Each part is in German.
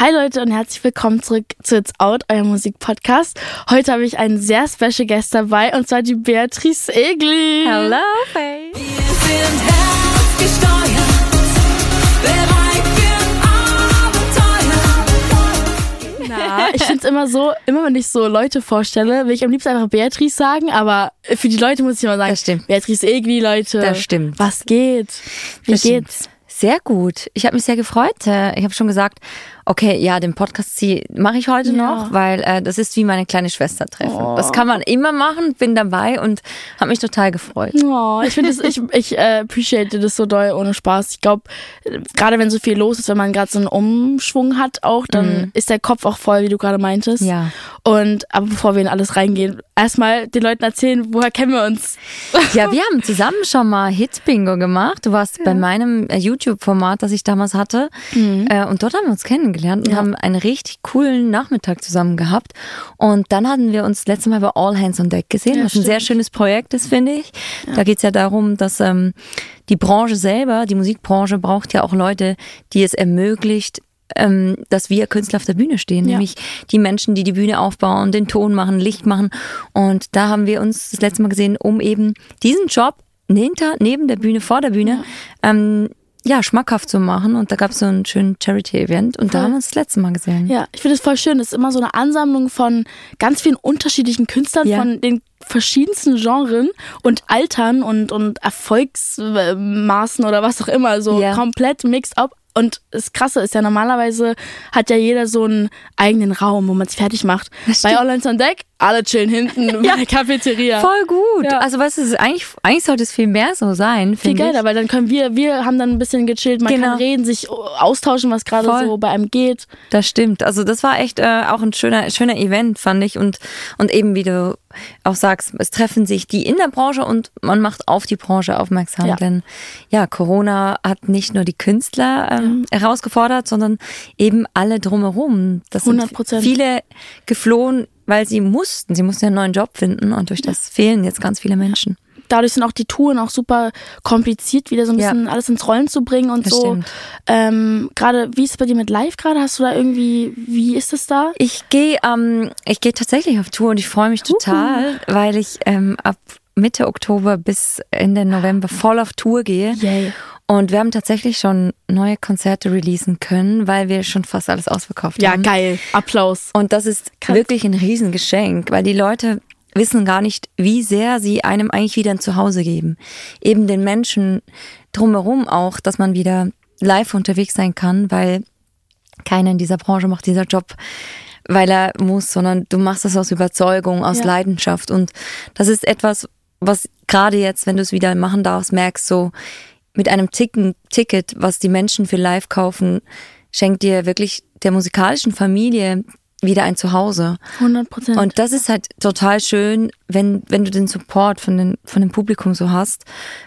Hi Leute und herzlich willkommen zurück zu It's Out, euer Musikpodcast. Heute habe ich einen sehr special Guest dabei und zwar die Beatrice Egli. Hello, Faye. Wir sind herzgesteuert, bereit für Abenteuer. Na, ich finde es immer so, immer wenn ich so Leute vorstelle, will ich am liebsten einfach Beatrice sagen, aber für die Leute muss ich immer sagen, Das stimmt. Beatrice Egli, Leute. Das stimmt. Was geht? Wie Das stimmt. geht's? Sehr gut. Ich habe mich sehr gefreut. Äh, Ich habe schon gesagt, okay, ja, den Podcast mache ich heute Ja. noch, weil äh, das ist wie meine kleine Schwester treffen. Oh. Das kann man immer machen, bin dabei und habe mich total gefreut. Oh, ich finde es, ich, ich äh, appreciate das so doll ohne Spaß. Ich glaube, gerade wenn so viel los ist, wenn man gerade so einen Umschwung hat, auch, dann ist der Kopf auch voll, wie du gerade meintest. Mhm. Ja. Und aber bevor wir in alles reingehen, erstmal den Leuten erzählen, woher kennen wir uns? Ja, wir haben zusammen schon mal Hit-Bingo gemacht. Du warst bei meinem äh, YouTube-Format, das ich damals hatte. Äh, Und dort haben wir uns kennengelernt und Ja. haben einen richtig coolen Nachmittag zusammen gehabt. Und dann hatten wir uns letztes Mal bei All Hands on Deck gesehen, Ja, was ein sehr stimmt. schönes Projekt ist, finde ich. Da geht's ja darum, dass ähm, die Branche selber, die Musikbranche braucht ja auch Leute, die es ermöglicht, ähm, dass wir Künstler auf der Bühne stehen, Ja. nämlich die Menschen, die die Bühne aufbauen, den Ton machen, Licht machen. Und da haben wir uns das letzte Mal gesehen, um eben diesen Job hinter, neben der Bühne, vor der Bühne, ja, ähm, ja schmackhaft zu machen. Und da gab es so einen schönen Charity-Event und Voll. da haben wir uns das letzte Mal gesehen. Ja, ich finde es voll schön. Das ist immer so eine Ansammlung von ganz vielen unterschiedlichen Künstlern Ja. von den verschiedensten Genren und Altern und, und Erfolgsmaßen oder was auch immer. So Ja. komplett mixed up. Und das Krasse ist ja, normalerweise hat ja jeder so einen eigenen Raum, wo man es fertig macht. Bei All Hands on Deck, alle chillen hinten bei der Cafeteria. Voll gut. Ja. Also weißt du, eigentlich, eigentlich sollte es viel mehr so sein. Viel geiler, weil dann können wir, wir haben dann ein bisschen gechillt, man Genau. kann reden, sich austauschen, was gerade so bei einem geht. Das stimmt. Also das war echt äh, auch ein schöner, schöner Event, fand ich. Und, und eben, wie du auch sagst, es treffen sich die in der Branche und man macht auf die Branche aufmerksam. Ja. Denn ja, Corona hat nicht nur die Künstler ähm, herausgefordert, sondern eben alle drumherum. Das sind 100%. viele geflohen, weil sie mussten. Sie mussten ja einen neuen Job finden und durch das fehlen jetzt ganz viele Menschen. Dadurch sind auch die Touren auch super kompliziert, wieder so ein Ja. bisschen alles ins Rollen zu bringen und Das so. stimmt. Ähm, gerade, wie ist es bei dir mit Live gerade? Hast du da irgendwie, wie ist es da? Ich gehe ähm, ich gehe tatsächlich auf Tour und ich freue mich total, weil ich ähm, ab Mitte Oktober bis Ende November voll auf Tour gehe. Yay. Und wir haben tatsächlich schon neue Konzerte releasen können, weil wir schon fast alles ausverkauft Ja, haben. geil. Applaus. Und das ist Krass. wirklich ein Riesengeschenk, weil die Leute wissen gar nicht, wie sehr sie einem eigentlich wieder ein Zuhause geben. Eben den Menschen drumherum auch, dass man wieder live unterwegs sein kann, weil keiner in dieser Branche macht dieser Job, weil er muss, sondern du machst das aus Überzeugung, aus Ja. Leidenschaft. Und das ist etwas, was gerade jetzt, wenn du es wieder machen darfst, merkst, so mit einem Ticken, Ticket, was die Menschen für live kaufen, schenkt dir wirklich der musikalischen Familie wieder ein Zuhause. 100 Prozent. Und das ist halt total schön, wenn, wenn du den Support von, den, von dem Publikum so hast,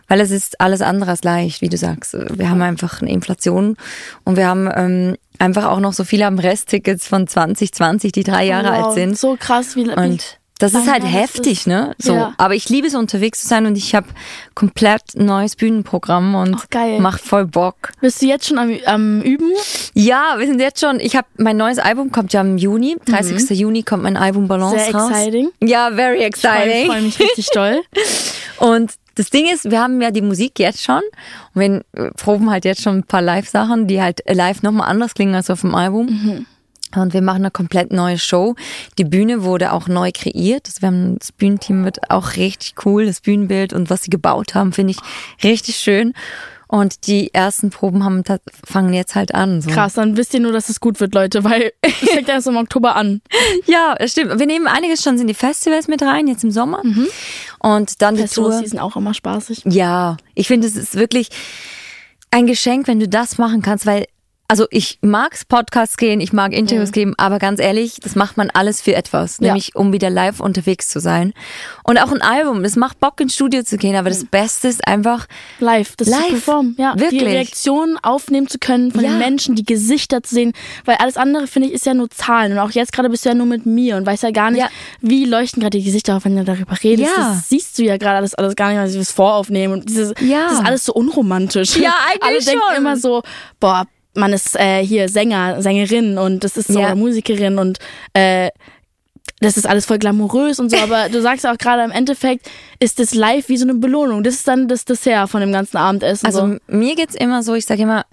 weil es ist alles andere als leicht, wie du sagst. Wir haben einfach eine Inflation und wir haben ähm, einfach auch noch so viele am Resttickets von 2020, die drei Jahre alt sind. So krass, wie, wie Und das ist lange halt heftig, ist. ne? So. Ja. Aber ich liebe es, unterwegs zu sein und ich habe komplett neues Bühnenprogramm und Ach, macht voll Bock. Bist du jetzt schon am, am Üben? Ja, wir sind jetzt schon, ich habe mein neues Album kommt ja im Juni, 30. Juni kommt mein Album Balance Mhm. Sehr raus. exciting. Ja, very Ich exciting. freue mich richtig doll. Und das Ding ist, wir haben ja die Musik jetzt schon und wir proben halt jetzt schon ein paar Live-Sachen, die halt live nochmal anders klingen als auf dem Album. Mhm. Und wir machen eine komplett neue Show. Die Bühne wurde auch neu kreiert. Das, wir haben, das Bühnenteam wird auch richtig cool. Das Bühnenbild und was sie gebaut haben, finde ich richtig schön. Und die ersten Proben haben, fangen jetzt halt an. So. Krass, dann wisst ihr nur, dass es gut wird, Leute, weil es fängt erst im Oktober an. Ja, stimmt. Wir nehmen einiges schon in die Festivals mit rein, jetzt im Sommer. Und dann die Tour. die sind auch immer spaßig. Ja, ich finde, es ist wirklich ein Geschenk, wenn du das machen kannst, weil also ich mag's Podcasts gehen, ich mag Interviews geben, aber ganz ehrlich, das macht man alles für etwas, Ja. nämlich um wieder live unterwegs zu sein. Und auch ein Album, das macht Bock ins Studio zu gehen, aber das Beste ist einfach, Live, das Live. zu performen. Ja, die Wirklich. Reaktionen aufnehmen zu können von Ja. den Menschen, die Gesichter zu sehen, weil alles andere, finde ich, ist ja nur Zahlen. Und auch jetzt gerade bist du ja nur mit mir und weißt ja gar nicht, Ja. wie leuchten gerade die Gesichter auf, wenn du darüber redest. Ja. Das siehst du ja gerade alles, alles gar nicht, weil sie das voraufnehmen und dieses, Ja. das ist alles so unromantisch. Ja, eigentlich Alle denken schon. immer so, boah, man ist äh, hier Sänger, Sängerin und das ist so Ja. Musikerin und äh, das ist alles voll glamourös und so, aber du sagst auch gerade im Endeffekt ist das live wie so eine Belohnung. Das ist dann das Dessert von dem ganzen Abendessen. Also so. mir geht's immer so, ich sage immer,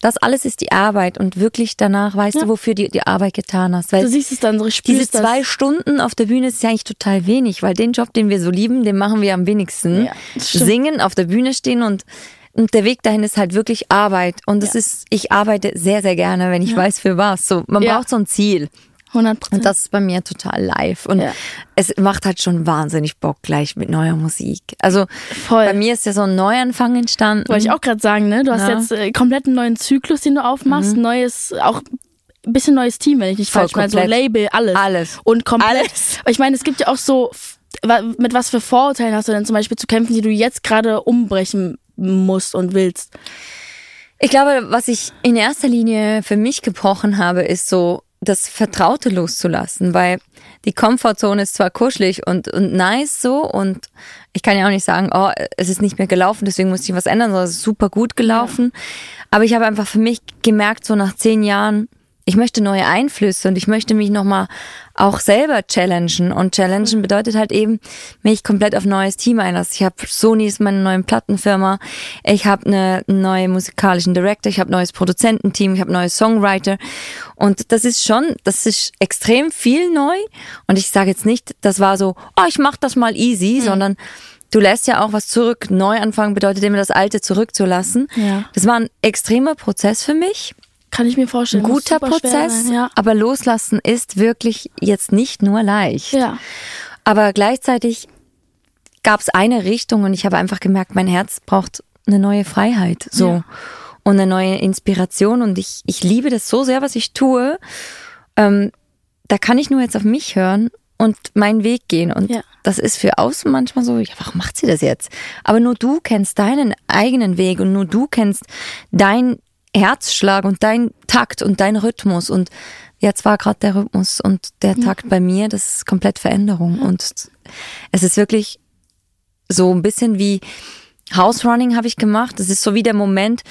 das alles ist die Arbeit und wirklich danach weißt Ja. du, wofür du die Arbeit getan hast. Weil du siehst es dann so, diese spürst das. zwei Stunden auf der Bühne ist ja eigentlich total wenig, weil den Job, den wir so lieben, den machen wir am wenigsten. Ja. Singen, auf der Bühne stehen und und der Weg dahin ist halt wirklich Arbeit. Und es Ja. ist, ich arbeite sehr, sehr gerne, wenn ich weiß, für was. So, man Ja. braucht so ein Ziel. 100 Prozent. Und das ist bei mir total live. Und Ja. es macht halt schon wahnsinnig Bock gleich mit neuer Musik. Also Voll. bei mir ist ja so ein Neuanfang entstanden. Wollte ich auch gerade sagen, ne? Du hast Ja. jetzt äh, komplett einen neuen Zyklus, den du aufmachst, neues, auch ein bisschen neues Team, wenn ich nicht Voll falsch meine, so. Label, alles. Alles. Und komplett. Alles. Ich meine, es gibt ja auch so, mit was für Vorurteilen hast du denn zum Beispiel zu kämpfen, die du jetzt gerade umbrechen musst und willst? Ich glaube, was ich in erster Linie für mich gebrochen habe, ist so das Vertraute loszulassen, weil die Komfortzone ist zwar kuschelig und, und nice so und ich kann ja auch nicht sagen, oh, es ist nicht mehr gelaufen, deswegen muss ich was ändern, sondern es ist super gut gelaufen. Aber ich habe einfach für mich gemerkt, so nach zehn Jahren, ich möchte neue Einflüsse und ich möchte mich nochmal auch selber challengen. Und challengen bedeutet halt eben, mich komplett auf ein neues Team einlassen. Ich habe Sony ist meine neue Plattenfirma, ich habe eine neue musikalischen Director, ich habe neues Produzententeam, ich habe neue Songwriter. Und das ist schon, das ist extrem viel neu. Und ich sage jetzt nicht, das war so, oh, ich mach das mal easy, sondern Du lässt ja auch was zurück. Neuanfangen bedeutet immer das Alte zurückzulassen. Ja. Das war ein extremer Prozess für mich Kann ich mir vorstellen. ein guter Prozess, Sein. Ja. aber loslassen ist wirklich jetzt nicht nur leicht. ja. Aber gleichzeitig gab es eine Richtung und ich habe einfach gemerkt, mein Herz braucht eine neue Freiheit, so Ja. und eine neue Inspiration und ich ich liebe das so sehr, was ich tue. Ähm, da kann ich nur jetzt auf mich hören und meinen Weg gehen und Ja. das ist für außen manchmal so, ja, warum macht sie das jetzt? Aber nur du kennst deinen eigenen Weg und nur du kennst dein Herzschlag und dein Takt und dein Rhythmus und jetzt war gerade der Rhythmus und der Takt bei mir, das ist komplett Veränderung und es ist wirklich so ein bisschen wie House Running habe ich gemacht. Das ist so wie der Moment,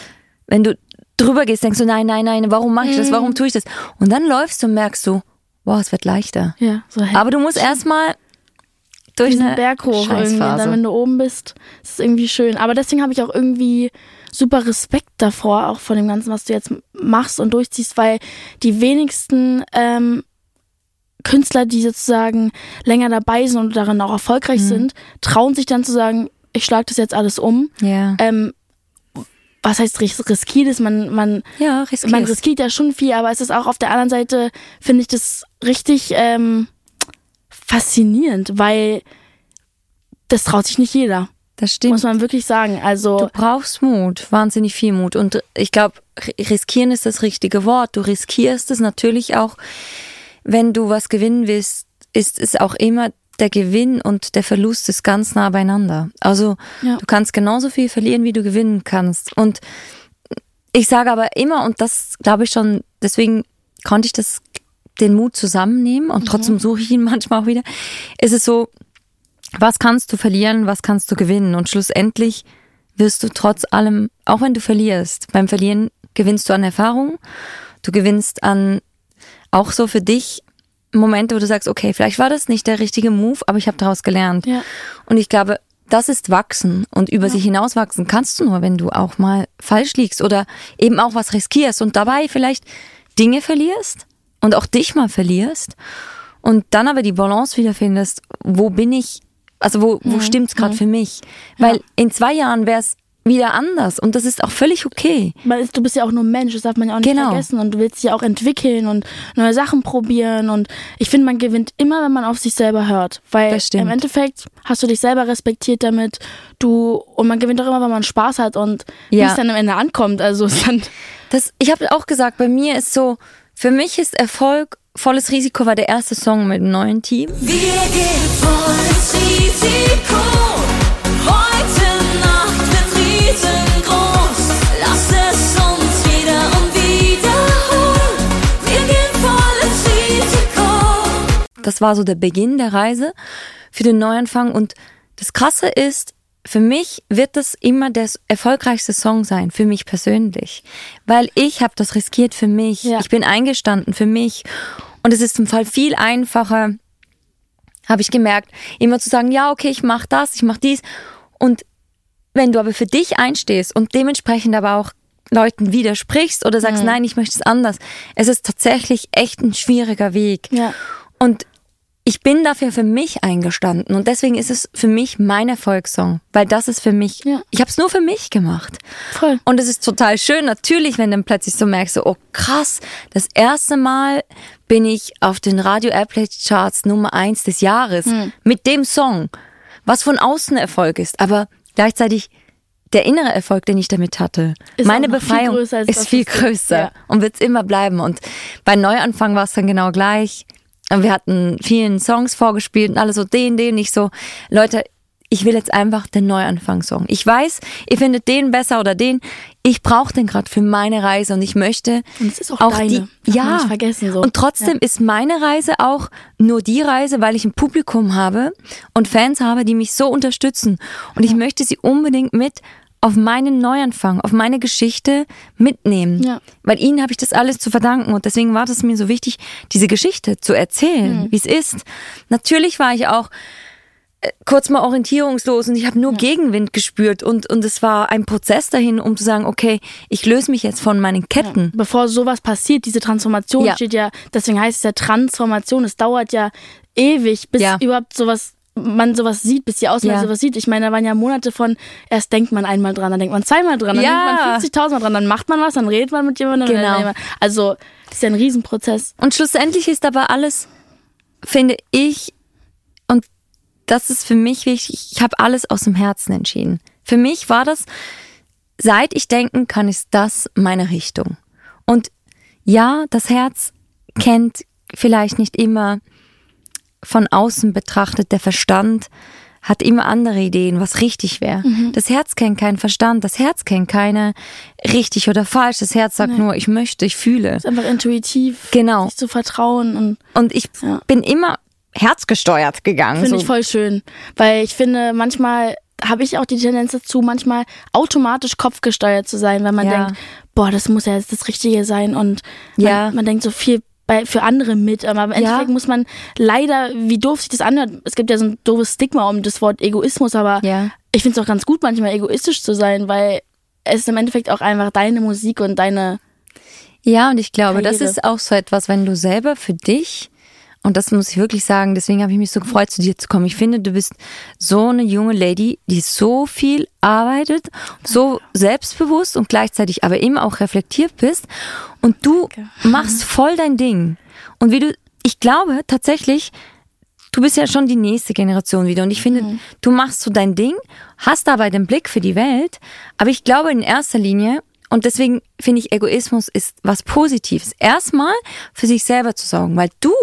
wenn du drüber gehst, denkst du, nein, nein, nein, warum mache ich das? Warum tue ich das? Und dann läufst du und merkst du, wow, es wird leichter. Ja, so Aber du musst erstmal durch eine Berg hoch irgendwie. Dann, wenn du oben bist, ist es irgendwie schön. Aber deswegen habe ich auch irgendwie super Respekt davor, auch von dem Ganzen, was du jetzt machst und durchziehst, weil die wenigsten ähm, Künstler, die sozusagen länger dabei sind und darin auch erfolgreich Mhm. sind, trauen sich dann zu sagen, ich schlage das jetzt alles um. ja, Ähm, was heißt ris- riskiert ist? Man, man, ja, riskierst. man riskiert ja schon viel, aber es ist auch auf der anderen Seite, finde ich das richtig ähm, faszinierend, weil das traut sich nicht jeder, das stimmt. muss man wirklich sagen. Also, Du brauchst Mut, wahnsinnig viel Mut. Und ich glaube, riskieren ist das richtige Wort. Du riskierst es natürlich auch, wenn du was gewinnen willst, ist es auch immer der Gewinn und der Verlust ist ganz nah beieinander. Also Ja. du kannst genauso viel verlieren, wie du gewinnen kannst. Und ich sage aber immer, und das glaube ich schon, deswegen konnte ich das den Mut zusammennehmen und trotzdem suche ich ihn manchmal auch wieder, ist es so, was kannst du verlieren, was kannst du gewinnen? Und schlussendlich wirst du trotz allem, auch wenn du verlierst, beim Verlieren gewinnst du an Erfahrung, du gewinnst an auch so für dich Momente, wo du sagst, okay, vielleicht war das nicht der richtige Move, aber ich habe daraus gelernt. Ja. Und ich glaube, das ist wachsen und über sich hinauswachsen kannst du nur, wenn du auch mal falsch liegst oder eben auch was riskierst und dabei vielleicht Dinge verlierst und auch dich mal verlierst und dann aber die Balance wieder findest, wo bin ich, also wo, wo stimmt's gerade für mich? Weil in zwei Jahren wäre es wieder anders und das ist auch völlig okay. ist, du bist ja auch nur Mensch, das darf man ja auch nicht Genau. vergessen. Und du willst dich ja auch entwickeln und neue Sachen probieren. Und ich finde, man gewinnt immer, wenn man auf sich selber hört. Weil im Endeffekt hast du dich selber respektiert damit. Du, und man gewinnt auch immer, wenn man Spaß hat und wie Ja. es dann am Ende ankommt. Also dann, Das, ich habe auch gesagt, bei mir ist so, für mich ist Erfolg, volles Risiko war der erste Song mit dem neuen Team. Wir gehen voll ins Risiko. Heute Nacht wird riesengroß. Lass es uns wieder und wiederholen. Wir gehen voll ins Risiko. Das war so der Beginn der Reise für den Neuanfang. Und das Krasse ist, für mich wird das immer der erfolgreichste Song sein, für mich persönlich. Weil ich habe das riskiert für mich. Ja. Ich bin eingestanden für mich. Und es ist im Fall viel einfacher, habe ich gemerkt, immer zu sagen, ja, okay, ich mache das, ich mache dies. Und wenn du aber für dich einstehst und dementsprechend aber auch Leuten widersprichst oder sagst, nein, ich möchte es anders, es ist tatsächlich echt ein schwieriger Weg. Ja. Und ich bin dafür für mich eingestanden und deswegen ist es für mich mein Erfolgssong, weil das ist für mich, Ja. ich habe es nur für mich gemacht. Voll. Und es ist total schön, natürlich, wenn du dann plötzlich so merkst, so, oh krass, das erste Mal bin ich auf den Radio Airplay Charts Nummer eins des Jahres Hm. mit dem Song, was von außen Erfolg ist, aber gleichzeitig der innere Erfolg, den ich damit hatte, Ist meine viel Befreiung größer als ist das, viel größer Ja. und wird es immer bleiben. Und bei Neuanfang war es dann genau gleich. Und wir hatten vielen Songs vorgespielt und alle so den, den, nicht so, Leute, ich will jetzt einfach den Neuanfang-Song. Ich weiß, ihr findet den besser oder den. Ich brauche den gerade für meine Reise und ich möchte Und es ist auch deine. die, ja, nicht vergessen, so. und trotzdem ist meine Reise auch nur die Reise, weil ich ein Publikum habe und Fans habe, die mich so unterstützen. Und ich möchte sie unbedingt mit auf meinen Neuanfang, auf meine Geschichte mitnehmen. Ja. Weil ihnen habe ich das alles zu verdanken und deswegen war das mir so wichtig, diese Geschichte zu erzählen, wie es ist. Natürlich war ich auch äh, kurz mal orientierungslos und ich habe nur Gegenwind gespürt und und es war ein Prozess dahin, um zu sagen, okay, ich löse mich jetzt von meinen Ketten. Bevor sowas passiert, diese Transformation Ja. steht ja, deswegen heißt es ja Transformation. Es dauert ja ewig, bis Ja. überhaupt sowas man sowas sieht, bis die Außenwelt Ja. sowas sieht. Ich meine, da waren ja Monate von, erst denkt man einmal dran, dann denkt man zweimal dran, dann Ja. denkt man 50.000 Mal dran, dann macht man was, dann redet man mit jemandem. Genau. Also, das ist ja ein Riesenprozess. Und schlussendlich ist aber alles, finde ich, und das ist für mich wichtig, ich habe alles aus dem Herzen entschieden. Für mich war das, seit ich denken kann, ist das meine Richtung. Und ja, das Herz kennt vielleicht nicht immer von außen betrachtet, der Verstand hat immer andere Ideen, was richtig wäre. Das Herz kennt keinen Verstand, das Herz kennt keine richtig oder falsch. Das Herz sagt nur, ich möchte, ich fühle. Es ist einfach intuitiv, Genau. sich zu vertrauen und Und ich Ja. bin immer herzgesteuert gegangen. Finde so. ich voll schön. Weil ich finde, manchmal habe ich auch die Tendenz dazu, manchmal automatisch kopfgesteuert zu sein, weil man Ja. denkt, boah, das muss ja jetzt das Richtige sein und man, Ja. man denkt so viel bei, für andere mit, aber im Endeffekt muss man leider, wie doof sich das anhört, es gibt ja so ein doofes Stigma um das Wort Egoismus, aber Ja. ich finde es auch ganz gut, manchmal egoistisch zu sein, weil es ist im Endeffekt auch einfach deine Musik und deine, ja, und ich glaube, das Karriere. ist auch so etwas, wenn du selber für dich, und das muss ich wirklich sagen, deswegen habe ich mich so gefreut, zu dir zu kommen. Ich finde, du bist so eine junge Lady, die so viel arbeitet, so selbstbewusst und gleichzeitig aber immer auch reflektiert bist. Und du machst voll dein Ding. Und wie du, ich glaube tatsächlich, du bist ja schon die nächste Generation wieder. Und ich finde, du machst so dein Ding, hast dabei den Blick für die Welt. Aber ich glaube in erster Linie, und deswegen finde ich, Egoismus ist was Positives. Erstmal für sich selber zu sorgen, weil du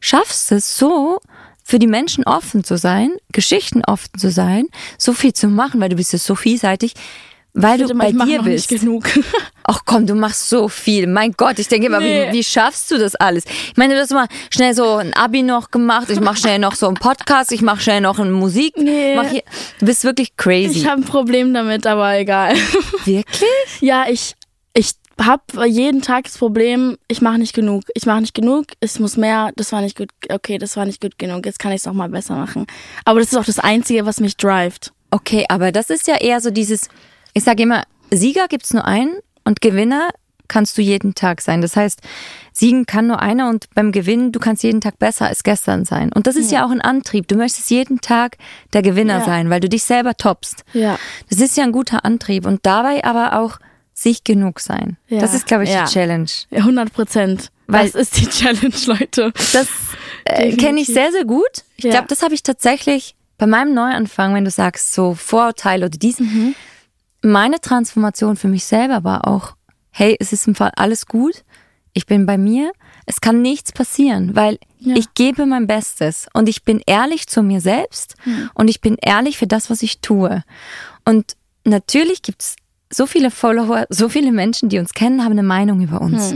schaffst es so, für die Menschen offen zu sein, Geschichten offen zu sein, so viel zu machen, weil du bist ja so vielseitig, weil du bei ich mache dir noch bist. nicht genug. Ach komm, du machst so viel. Mein Gott, ich denke immer, Nee. wie, wie schaffst du das alles? Ich meine, du hast mal schnell so ein Abi noch gemacht, ich mach schnell noch so einen Podcast, ich mach schnell noch eine Musik. Nee. Du bist wirklich crazy. ich habe ein Problem damit, aber egal. wirklich? Ja, ich, ich habe jeden Tag das Problem, ich mache nicht genug. Ich mache nicht genug, es muss mehr, das war nicht gut, okay, das war nicht gut genug, jetzt kann ich es noch mal besser machen. Aber das ist auch das Einzige, was mich drivet. Okay, aber das ist ja eher so dieses, ich sage immer, Sieger gibt's nur einen und Gewinner kannst du jeden Tag sein. Das heißt, siegen kann nur einer und beim Gewinnen, du kannst jeden Tag besser als gestern sein. Und das ist ja, auch ein Antrieb. Du möchtest jeden Tag der Gewinner Ja. sein, weil du dich selber toppst. Ja. Das ist ja ein guter Antrieb und dabei aber auch sich genug sein. Ja. Das ist, glaube ich, Ja. die Challenge. Ja, 100 Prozent. Weil- Das ist die Challenge, Leute. Das äh, kenne ich sehr, sehr gut. Ich Ja. glaube, das habe ich tatsächlich bei meinem Neuanfang, wenn du sagst, so Vorurteile oder dies. Mhm. Meine Transformation für mich selber war auch, hey, es ist im Fall alles gut. Ich bin bei mir. Es kann nichts passieren, weil Ja. ich gebe mein Bestes und ich bin ehrlich zu mir selbst und ich bin ehrlich für das, was ich tue. Und natürlich gibt's so viele Follower, so viele Menschen, die uns kennen, haben eine Meinung über uns.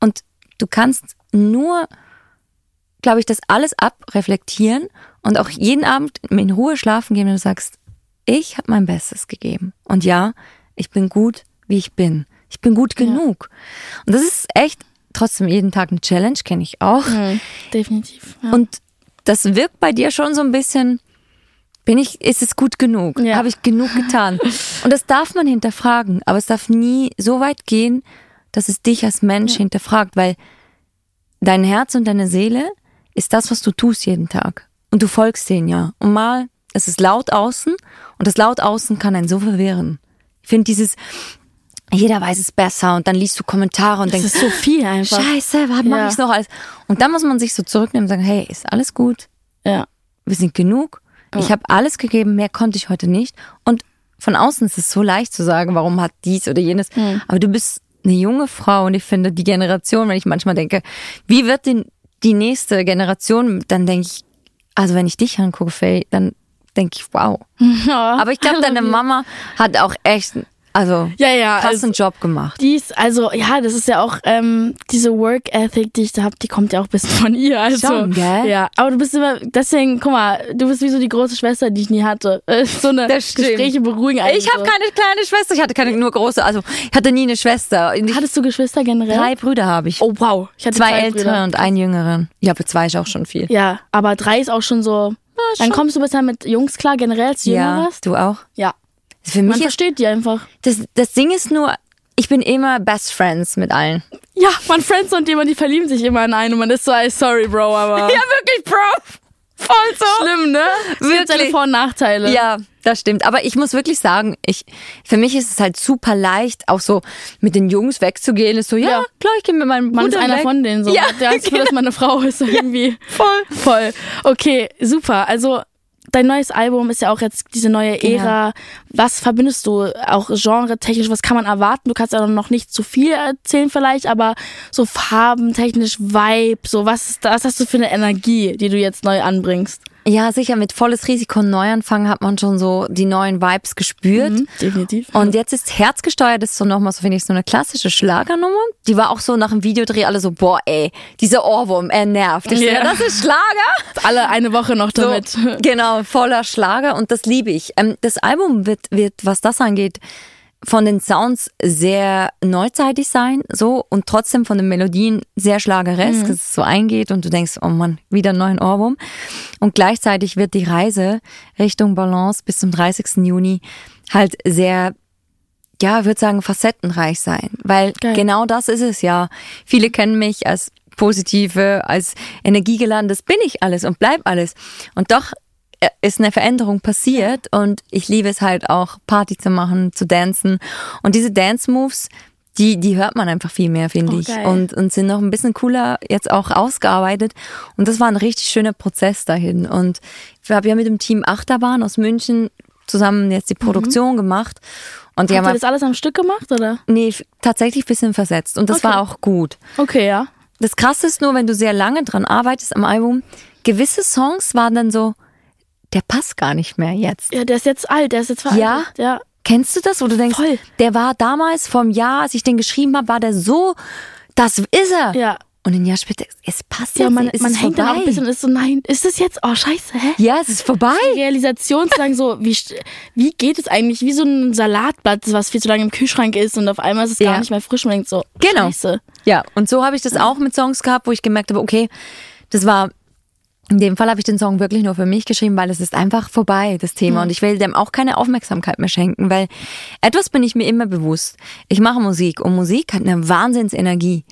Und du kannst nur, glaube ich, das alles abreflektieren und auch jeden Abend in Ruhe schlafen gehen, wenn du sagst, ich habe mein Bestes gegeben. Und ja, ich bin gut, wie ich bin. Ich bin gut genug. Und das ist echt trotzdem jeden Tag eine Challenge, kenne ich auch. Mhm, definitiv. Ja. Und das wirkt bei dir schon so ein bisschen, bin ich, ist es gut genug? Ja. Habe ich genug getan? Und das darf man hinterfragen, aber es darf nie so weit gehen, dass es dich als Mensch hinterfragt, weil dein Herz und deine Seele ist das, was du tust jeden Tag. Und du folgst denen ja. Und mal, es ist laut außen und das laut außen kann einen so verwirren. Ich finde dieses, jeder weiß es besser und dann liest du Kommentare und das denkst, ist so viel einfach. Scheiße, was mache Ja. ich noch alles? Und dann muss man sich so zurücknehmen und sagen, hey, ist alles gut? Ja. Wir sind genug. Ich habe alles gegeben, mehr konnte ich heute nicht. Und von außen ist es so leicht zu sagen, warum hat dies oder jenes. Aber du bist eine junge Frau und ich finde die Generation, wenn ich manchmal denke, wie wird denn die nächste Generation, dann denke ich, also wenn ich dich angucke, Faye, dann denke ich, wow. Ja. Aber ich glaube, deine Mama hat auch echt, also Ja, ja, krassen also- Job gemacht. Die ist, also, ja, das ist ja auch, ähm, diese Work Ethic, die ich da hab, die kommt ja auch ein bisschen von ihr. Also, Schon, gell? Ja, aber du bist immer, deswegen, guck mal, du bist wie so die große Schwester, die ich nie hatte. Äh, So eine. Gespräche beruhigen eigentlich. Ich habe keine kleine Schwester, ich hatte keine nur große, also ich hatte nie eine Schwester. Ich, Hattest du Geschwister generell? drei Brüder habe ich. Oh, wow. Ich hatte zwei, zwei ältere und einen jüngeren. Ja, für zwei ist auch schon viel. Ja, aber drei ist auch schon so. Dann kommst du besser mit Jungs klar, generell, jünger Ja, warst. du auch. Ja. Für Man mich ist, versteht die einfach. das, das Ding ist nur, ich bin immer Best Friends mit allen. Ja, man Friends und jemand, die verlieben sich immer in einen und man ist so, ey, sorry, Bro, aber. wirklich, Bro. Voll so. Schlimm, ne? Es gibt seine Wirklich. Vor- und Nachteile. Ja, das stimmt. Aber ich muss wirklich sagen, ich, für mich ist es halt super leicht, auch so mit den Jungs wegzugehen. Ist so, ja, Ja. klar, ich gehe mit meinem Bruder Man ist einer weg. von denen so. Ja, Der hat das Gefühl, dass man eine Frau ist irgendwie. voll. Voll. Okay, super. Also dein neues Album ist ja auch jetzt diese neue Genau. Ära. Was verbindest du auch genre-technisch? Was kann man erwarten? Du kannst ja noch nicht zu viel erzählen vielleicht, aber so farbentechnisch, Vibe, so was, ist, was hast du für eine Energie, die du jetzt neu anbringst? Ja, sicher, mit volles Risiko und Neuanfang hat man schon so die neuen Vibes gespürt. Mhm, definitiv. Und jetzt ist herzgesteuert, ist so nochmal so, finde ich, so eine klassische Schlagernummer. Die war auch so nach dem Videodreh alle so, boah, ey, dieser Ohrwurm, er nervt. Ich so, Ja. ja, das ist Schlager. Alle eine Woche noch So, damit. genau, voller Schlager und das liebe ich. Ähm, das Album wird, wird, was das angeht, von den Sounds sehr neuzeitig sein, so und trotzdem von den Melodien sehr schlageresk, dass es so eingeht und du denkst, oh Mann, wieder einen neuen Ohrwurm. Und gleichzeitig wird die Reise Richtung Balance bis zum 30. Juni halt sehr ja, würde sagen, facettenreich sein. Weil Geil. genau das ist es ja. Viele kennen mich als positive, als energiegeladen, das bin ich alles und bleib alles. Und doch ist eine Veränderung passiert und ich liebe es halt auch, Party zu machen, zu dancen. Und diese Dance-Moves, die, die hört man einfach viel mehr, finde Oh, ich. geil. Und, und sind noch ein bisschen cooler jetzt auch ausgearbeitet. Und das war ein richtig schöner Prozess dahin. Und wir haben ja mit dem Team Achterbahn aus München zusammen jetzt die Produktion gemacht. Und die Habt ihr haben das alles am Stück gemacht, oder? Nee, tatsächlich ein bisschen versetzt. Und das Okay. war auch gut. Okay, ja. Das Krasse ist nur, wenn du sehr lange dran arbeitest am Album, gewisse Songs waren dann so, der passt gar nicht mehr jetzt. Ja, der ist jetzt alt, der ist jetzt veraltet. Ja? Ja. Kennst du das, wo du denkst, Voll. der war damals vom Jahr, als ich den geschrieben habe, war der so, das ist er. Ja. Und ein Jahr später, es passt Ja, man, man hängt auch ein bisschen und ist so, nein, ist das jetzt? Oh, scheiße, hä? ja, es ist vorbei. Die Realisation zu sagen, so, wie, wie geht es eigentlich? Wie so ein Salatblatt, was viel zu lange im Kühlschrank ist und auf einmal ist es gar Ja. nicht mehr frisch. Man denkt so, Genau. scheiße. Ja, und so habe ich das auch mit Songs gehabt, wo ich gemerkt habe, okay, das war in dem Fall habe ich den Song wirklich nur für mich geschrieben, weil es ist einfach vorbei, das Thema. Und ich will dem auch keine Aufmerksamkeit mehr schenken, weil etwas bin ich mir immer bewusst. Ich mache Musik und Musik hat eine Wahnsinnsenergie.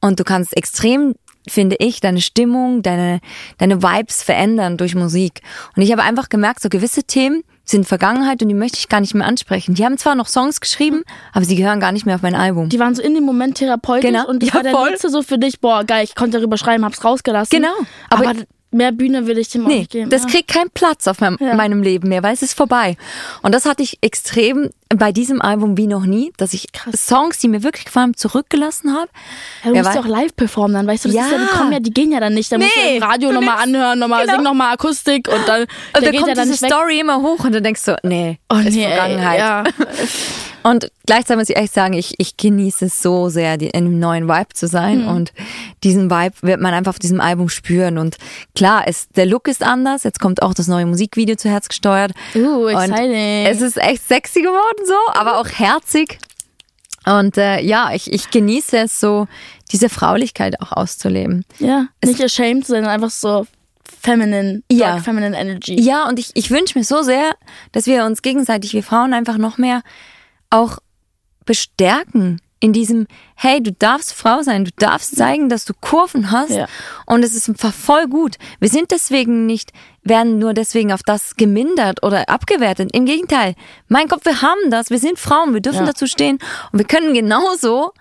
Und du kannst extrem, finde ich, deine Stimmung, deine, deine Vibes verändern durch Musik. Und ich habe einfach gemerkt, so gewisse Themen sind Vergangenheit und die möchte ich gar nicht mehr ansprechen. Die haben zwar noch Songs geschrieben, aber sie gehören gar nicht mehr auf mein Album. Die waren so in dem Moment therapeutisch Genau. und das Ja, war der voll. letzte so für dich, boah, geil, ich konnte darüber schreiben, hab's rausgelassen. Genau. Aber, Aber- mehr Bühne will ich dem auch Nee, nicht geben. das ja. kriegt keinen Platz auf meinem, Ja. meinem Leben mehr, weil es ist vorbei. Und das hatte ich extrem bei diesem Album wie noch nie, dass ich Songs, die mir wirklich gefallen haben, zurückgelassen habe. Ja, du musst ja auch live performen dann, weißt du, das Ja. ist ja, die kommen ja, die gehen ja dann nicht. Da musst du Nee, im Radio nochmal anhören, nochmal, genau. sing nochmal Akustik und dann, Und dann kommt ja dann diese. Story immer hoch und dann denkst du, nee, Oh, ist nee, Vergangenheit. ja. Und gleichzeitig muss ich echt sagen, ich, ich genieße es so sehr, die, in einem neuen Vibe zu sein. Mhm. Und diesen Vibe wird man einfach auf diesem Album spüren. Und klar, es, der Look ist anders. Jetzt kommt auch das neue Musikvideo zu Herz gesteuert. Uh, Und exciting. es ist echt sexy geworden so, aber auch herzig. Und äh, ja, ich, ich genieße es so, diese Fraulichkeit auch auszuleben. ja, nicht ashamed, sondern einfach so feminine, Ja. feminine energy. Ja, und ich, ich wünsche mir so sehr, dass wir uns gegenseitig, wir Frauen, einfach noch mehr auch bestärken in diesem, hey, du darfst Frau sein, du darfst zeigen, dass du Kurven hast Ja. und es ist voll gut. Wir sind deswegen nicht, werden nur deswegen auf das gemindert oder abgewertet. Im Gegenteil, mein Gott, wir haben das, wir sind Frauen, wir dürfen Ja. dazu stehen und wir können genauso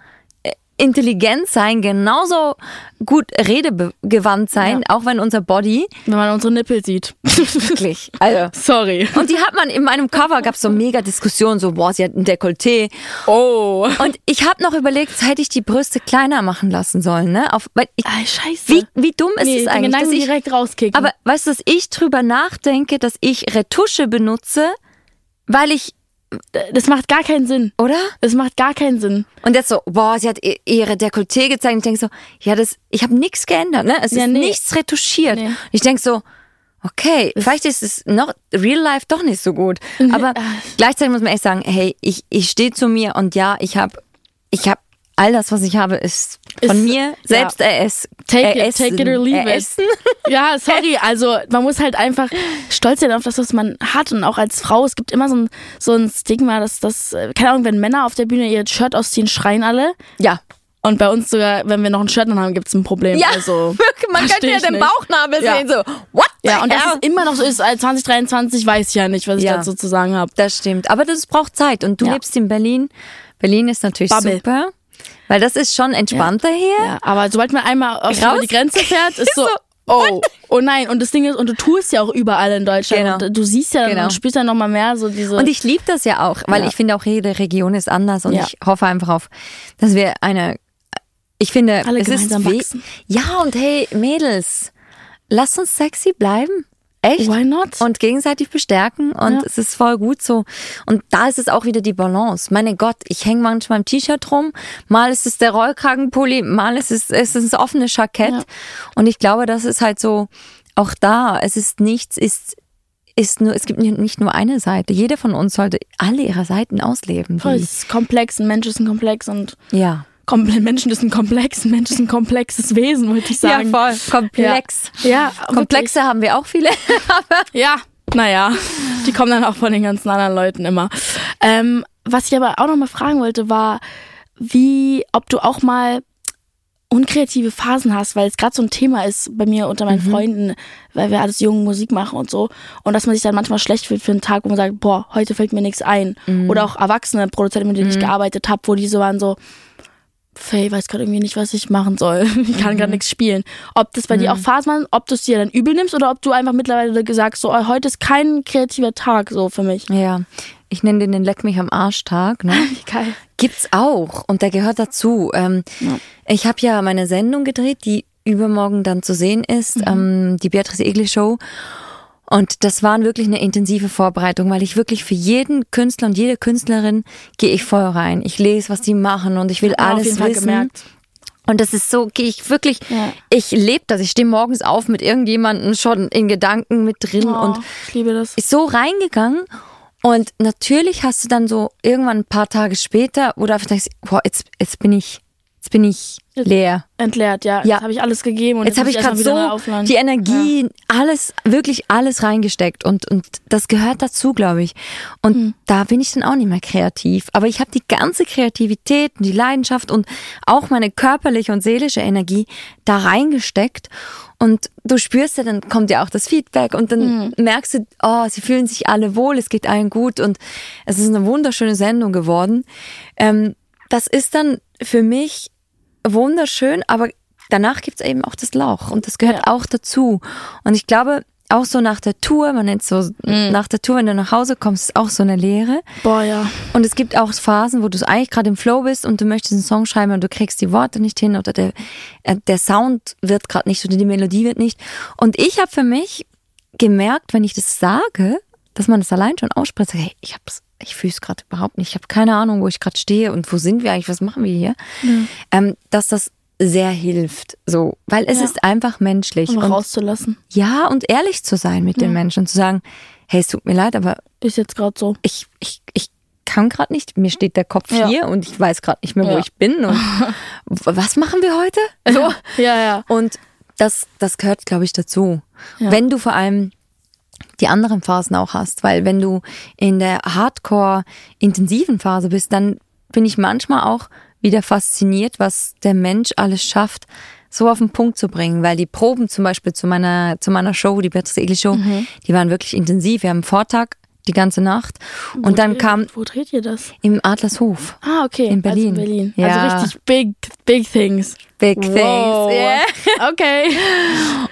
intelligent sein, genauso gut redegewandt sein, auch wenn unser Body Wenn man unsere Nippel sieht. wirklich, also Sorry. und die hat man in meinem Cover gab es so mega Diskussionen, so boah, sie hat ein Dekolleté. Oh. Und ich habe noch überlegt, hätte ich die Brüste kleiner machen lassen sollen, ne? Auf, weil ich, Ay, scheiße. wie, wie dumm ist nee, es eigentlich? Gedanken Dass ich, direkt rauskicken. aber weißt du, dass ich drüber nachdenke, dass ich Retusche benutze, weil ich, das macht gar keinen Sinn. oder? Das macht gar keinen Sinn. Und jetzt so, boah, sie hat ihre Dekolleté gezeigt. Ich denke so, ja, das, ich habe nichts geändert, ne? Es Ja, ist nee. nichts retuschiert. Nee. Ich denke so, okay, vielleicht ist es noch real life doch nicht so gut. Aber gleichzeitig muss man echt sagen, hey, ich, ich stehe zu mir und ja, ich habe, ich habe all das, was ich habe, ist von Ist- mir selbst eress, Take it, take it or leave it. eressen. Ja, sorry, also man muss halt einfach stolz sein auf das, was man hat und auch als Frau, es gibt immer so ein, so ein Stigma, dass das, äh, keine Ahnung, wenn Männer auf der Bühne ihr Shirt ausziehen, schreien alle Ja, und bei uns sogar, wenn wir noch ein Shirt anhaben, gibt es ein Problem. ja, also, man könnte ja den nicht. Bauchnabel Ja. sehen, so, what Ja, und dass hell? es immer noch so ist, als 2023 weiß ich ja nicht, was ich Ja. dazu zu sagen habe. Das stimmt. Aber das braucht Zeit. Und du Ja. lebst in Berlin. Berlin ist natürlich Bubble. super. Weil das ist schon entspannter hier. Ja, aber sobald man einmal über die Grenze fährt, ist so, oh, oh nein. Und das Ding ist, und du tust ja auch überall in Deutschland. Genau. Und du siehst ja, Genau. und spürst ja noch mal mehr so diese. Und ich liebe das ja auch, weil Ja. ich finde auch jede Region ist anders und Ja. ich hoffe einfach auf, dass wir eine, ich finde, Alle es ist wachsen. Ja, und hey, Mädels, lasst uns sexy bleiben. Echt? Why not? Und gegenseitig bestärken und Ja. es ist voll gut so. Und da ist es auch wieder die Balance. Meine Gott, ich hänge manchmal im T-Shirt rum, mal ist es der Rollkragenpulli, mal ist es, es ist das offene Jackett. Ja. Und ich glaube, das ist halt so, auch da, es ist nichts, ist, ist nur, es gibt nicht nur eine Seite. Jeder von uns sollte alle ihre Seiten ausleben. Voll, es ist komplex, ein Mensch ist ein Komplex und ja. Menschen ist ein Komplex, ein Mensch ist ein komplexes Wesen, würde ich sagen. voll. Komplex. Ja, ja Komplexe haben wir auch viele. Wirklich. Ja, naja, die kommen dann auch von den ganzen anderen Leuten immer. Ähm, was ich aber auch noch mal fragen wollte, war, wie, ob du auch mal unkreative Phasen hast, weil es gerade so ein Thema ist bei mir unter meinen Freunden, weil wir alles jung Musik machen und so. Und dass man sich dann manchmal schlecht fühlt für einen Tag, wo man sagt, boah, heute fällt mir nichts ein. Oder auch erwachsene Produzenten, mit denen ich gearbeitet habe, wo die so waren so, Faye, weiß gerade irgendwie nicht, was ich machen soll. Ich kann gerade nichts spielen. Ob das bei dir auch Phasen waren, ob du es dir dann übel nimmst oder ob du einfach mittlerweile gesagt so, oh, heute ist kein kreativer Tag so für mich. Ja. Ich nenne den den Leck mich am Arsch-Tag. Ne? Geil. Gibt's auch und der gehört dazu. Ähm, Ich habe ja meine Sendung gedreht, die übermorgen dann zu sehen ist, ähm, die Beatrice Egli Show. Und das war wirklich eine intensive Vorbereitung, weil ich wirklich für jeden Künstler und jede Künstlerin gehe ich voll rein. Ich lese, was die machen und ich will alles wissen. gemerkt. Und das ist so, gehe ich wirklich, Ja. ich lebe das. Ich stehe morgens auf mit irgendjemandem schon in Gedanken mit drin Oh, und ich liebe das. ist so reingegangen. Und natürlich hast du dann so irgendwann ein paar Tage später, wo du einfach denkst, boah, jetzt, jetzt bin ich, jetzt bin ich leer. Entleert, ja. Ja. Jetzt habe ich alles gegeben und Jetzt habe muss ich gerade so die Energie, alles, wirklich alles reingesteckt und, und das gehört dazu, glaube ich. Und Hm. da bin ich dann auch nicht mehr kreativ. Aber ich habe die ganze Kreativität und die Leidenschaft und auch meine körperliche und seelische Energie da reingesteckt. Und du spürst ja, dann kommt ja auch das Feedback und dann Hm. merkst du, oh, sie fühlen sich alle wohl, es geht allen gut und es ist eine wunderschöne Sendung geworden. Ähm, das ist dann für mich wunderschön, aber danach gibt's eben auch das Lauch und das gehört auch dazu. Und ich glaube, auch so nach der Tour, man nennt so, nach der Tour, wenn du nach Hause kommst, ist auch so eine Leere. Boah, ja. Und es gibt auch Phasen, wo du eigentlich gerade im Flow bist und du möchtest einen Song schreiben und du kriegst die Worte nicht hin oder der, äh, der Sound wird gerade nicht oder die Melodie wird nicht. Und ich habe für mich gemerkt, wenn ich das sage, dass man das allein schon ausspricht, hey, ich hab's, ich fühle es gerade überhaupt nicht, ich habe keine Ahnung, wo ich gerade stehe und wo sind wir eigentlich, was machen wir hier, ähm, dass das sehr hilft, so, weil es Ja. ist einfach menschlich Um und rauszulassen. ja und ehrlich zu sein mit den Menschen und zu sagen, hey, es tut mir leid, aber Ist jetzt gerade so. ich, ich, ich kann gerade nicht, mir steht der Kopf Ja. hier und ich weiß gerade nicht mehr, wo Ja. ich bin und was machen wir heute? So. Ja, ja. Und das, das gehört, glaube ich, dazu. Ja. Wenn du vor allem die anderen Phasen auch hast, weil wenn du in der Hardcore-intensiven Phase bist, dann bin ich manchmal auch wieder fasziniert, was der Mensch alles schafft, so auf den Punkt zu bringen, weil die Proben zum Beispiel zu meiner, zu meiner Show, die Beatrice Egli Show, Mhm. die waren wirklich intensiv. Wir haben Vortag die ganze Nacht und Wo dann kam Wo dreht ihr das? im Adlershof. Ah, okay. In Berlin. Also in Berlin. Ja. Also richtig big, big things. Big things. Wow. Yeah. Okay.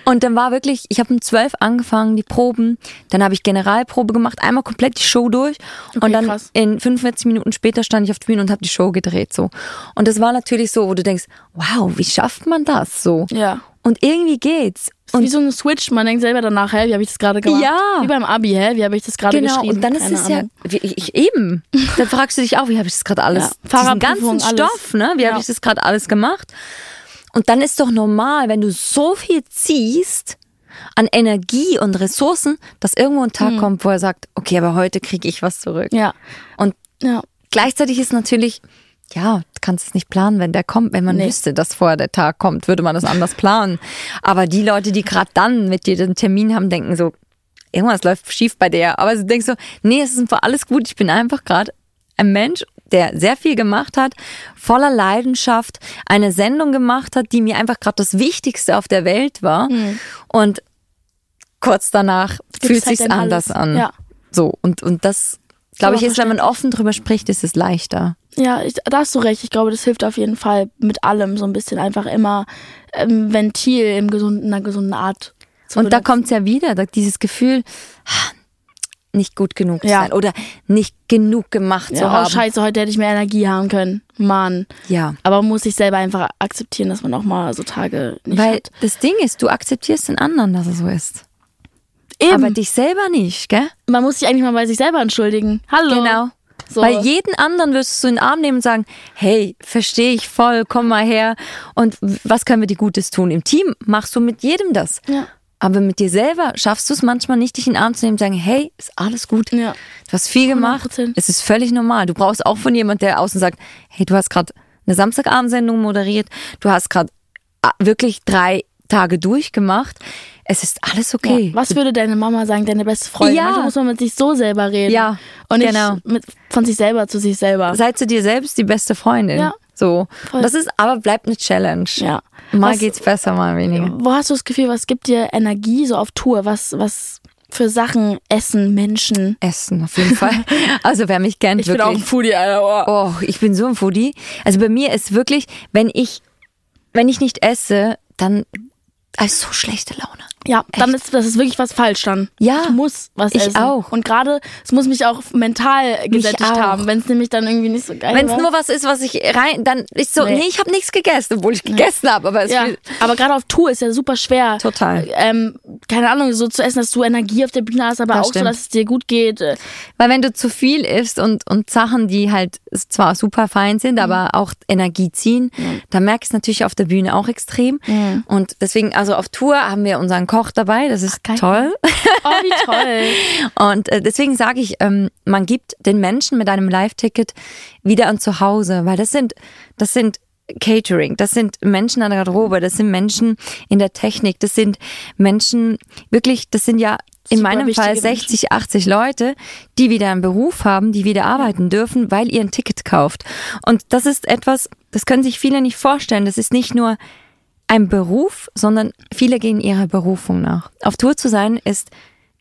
Und dann war wirklich, ich habe um 12 angefangen, die Proben. Dann habe ich Generalprobe gemacht, einmal komplett die Show durch. Okay, und dann krass. in 45 Minuten später stand ich auf der Bühne und habe die Show gedreht. so. Und das war natürlich so, wo du denkst, wow, wie schafft man das so? Ja. Und irgendwie geht's. Und wie so ein Switch, man denkt selber danach, hä, wie habe ich das gerade gemacht? Ja. Wie beim Abi, hä, wie habe ich das gerade genau, geschrieben? und dann ist Keine es ja, Ahnung. wie, ich, eben, dann fragst du dich auch, wie habe ich das gerade alles, Ja. diesen ganzen alles. Stoff, ne? Wie Ja. habe ich das gerade alles gemacht? Und dann ist doch normal, wenn du so viel ziehst an Energie und Ressourcen, dass irgendwo ein Tag kommt, wo er sagt, okay, aber heute kriege ich was zurück. Hm. Ja. Und Ja. gleichzeitig ist natürlich, ja, du kannst es nicht planen, wenn der kommt. Wenn man Nee. wüsste, dass vorher der Tag kommt, würde man das anders planen. Aber die Leute, die gerade dann mit dir den Termin haben, denken so, irgendwas läuft schief bei der. Aber du denkst so, nee, es ist einfach alles gut. Ich bin einfach gerade ein Mensch, der sehr viel gemacht hat, voller Leidenschaft, eine Sendung gemacht hat, die mir einfach gerade das Wichtigste auf der Welt war. Und kurz danach fühlt halt sich's anders alles. an. Ja. So und und das glaube ich ist, wenn man offen drüber spricht, ist es leichter. Ja, ich, da hast du recht. Ich glaube, das hilft auf jeden Fall mit allem so ein bisschen einfach immer ähm, Ventil im gesunden, in einer gesunden Art. Zu Und da benutzen. kommt's ja wieder, da- dieses Gefühl, ah, nicht gut genug zu Ja. sein oder nicht genug gemacht zu ja, oh, haben. scheiße, heute hätte ich mehr Energie haben können. Mann. Ja. Aber man muss sich selber einfach akzeptieren, dass man auch mal so Tage nicht Weil hat. das Ding ist, du akzeptierst den anderen, dass er so ist. Eben. Aber dich selber nicht, gell? man muss sich eigentlich mal bei sich selber entschuldigen. Hallo. Genau. So. Bei jeden anderen wirst du in den Arm nehmen und sagen, hey, verstehe ich voll, komm mal her. Und was können wir dir Gutes tun? Im Team machst du mit jedem das. Ja. Aber mit dir selber schaffst du es manchmal nicht, dich in den Arm zu nehmen und sagen, hey, ist alles gut. Ja. Du hast viel gemacht. 100%. Es ist völlig normal. Du brauchst auch von jemand, der außen sagt, hey, du hast gerade eine Samstagabendsendung moderiert. Du hast gerade wirklich drei Tage durchgemacht. Es ist alles okay. Ja. Was würde deine Mama sagen, deine beste Freundin? Ja. Manchmal muss man mit sich so selber reden. Ja, Und nicht genau. mit, von sich selber zu sich selber. Sei zu dir selbst die beste Freundin. Ja. So. Voll. Das ist, aber bleibt eine Challenge. Ja. Mal Was- geht's besser, mal weniger. Wo hast du das Gefühl, was gibt dir Energie so auf Tour? Was, was für Sachen, Essen, Menschen? Essen auf jeden Fall. Also wer mich kennt, wirklich. Foodie, Alter. Oh, ich bin so ein Foodie. Also bei mir ist wirklich, wenn ich, wenn ich nicht esse, dann also so schlechte Laune. Ja, dann ist das ist wirklich was falsch dann. Ja, ich muss was ich essen. auch. Und gerade es muss mich auch mental gesättigt haben, wenn es nämlich dann irgendwie nicht so geil Wenn es nur was ist, was ich rein, dann ist so, nee, Nee. ich habe nichts gegessen, obwohl ich gegessen habe, aber es ja, aber gerade auf Tour ist ja super schwer. Total. Ähm, keine Ahnung, so zu essen, dass du Energie auf der Bühne hast, aber Das auch so, stimmt. dass es dir gut geht. Äh, Weil wenn du zu viel isst und, und Sachen, die halt zwar super fein sind, Mhm. aber auch Energie ziehen, dann merkst du es natürlich auf der Bühne auch extrem. Mhm. Und deswegen, also auf Tour haben wir unseren Koch dabei, das ist geil. toll. Oh, wie toll. Und äh, deswegen sage ich, ähm, man gibt den Menschen mit einem Live-Ticket wieder ein Zuhause, weil das sind, das sind Catering, das sind Menschen an der Garderobe, das sind Menschen in der Technik, das sind Menschen, wirklich, das sind ja in Super meinem Fall wichtige 60, 80 Leute, die wieder einen Beruf haben, die wieder arbeiten dürfen, weil ihr ein Ticket kauft. Und das ist etwas, das können sich viele nicht vorstellen. Das ist nicht nur ein Beruf, sondern viele gehen ihrer Berufung nach. Auf Tour zu sein ist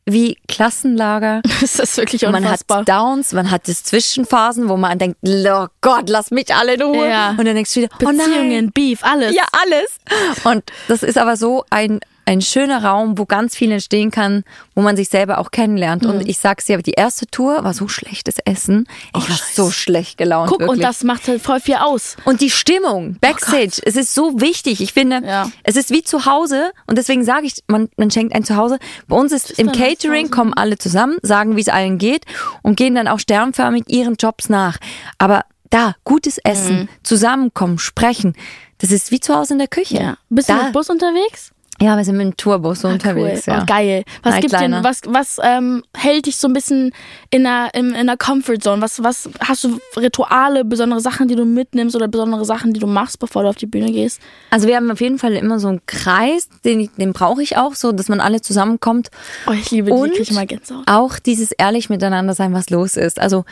wie Klassenlager. Das ist wirklich Man hat unfassbar. Downs, man hat das Zwischenphasen, wo man denkt, oh Gott, lass mich alle in Ruhe. Ja. Und dann denkst du wieder, oh nein. Beziehungen, Beef, alles. Ja, alles. Und das ist aber so ein ein schöner Raum, wo ganz viel entstehen kann, wo man sich selber auch kennenlernt. Mhm. Und ich sag's dir, die erste Tour war so schlechtes Essen. Ich war so schlecht gelaunt. Oh, Guck, wirklich. und das macht halt voll viel aus. Und die Stimmung, Backstage, es ist so wichtig. Ich finde, Ja. es ist wie zu Hause und deswegen sage ich, man, man schenkt ein Zuhause. Bei uns ist, im dann das Catering kommen alle zusammen, sagen, wie es allen geht und gehen dann auch sternförmig ihren Jobs nach. Aber da, gutes Essen, Mhm. zusammenkommen, sprechen, das ist wie zu Hause in der Küche. Ja. Bist du da, mit Bus unterwegs? Ja, wir sind mit dem Tourbus so unterwegs. Cool. Ja. Oh, geil. Was gibt dir, Nightliner. was, was ähm, hält dich so ein bisschen in der, in, in der Comfort Zone? Was, was hast du Rituale, besondere Sachen, die du mitnimmst oder besondere Sachen, die du machst, bevor du auf die Bühne gehst? Also wir haben auf jeden Fall immer so einen Kreis, den, ich- den brauche ich auch, so dass man alle zusammenkommt. Oh, ich liebe die, Und krieg ich mal Gänsehaut. auch dieses ehrlich miteinander sein, was los ist. Also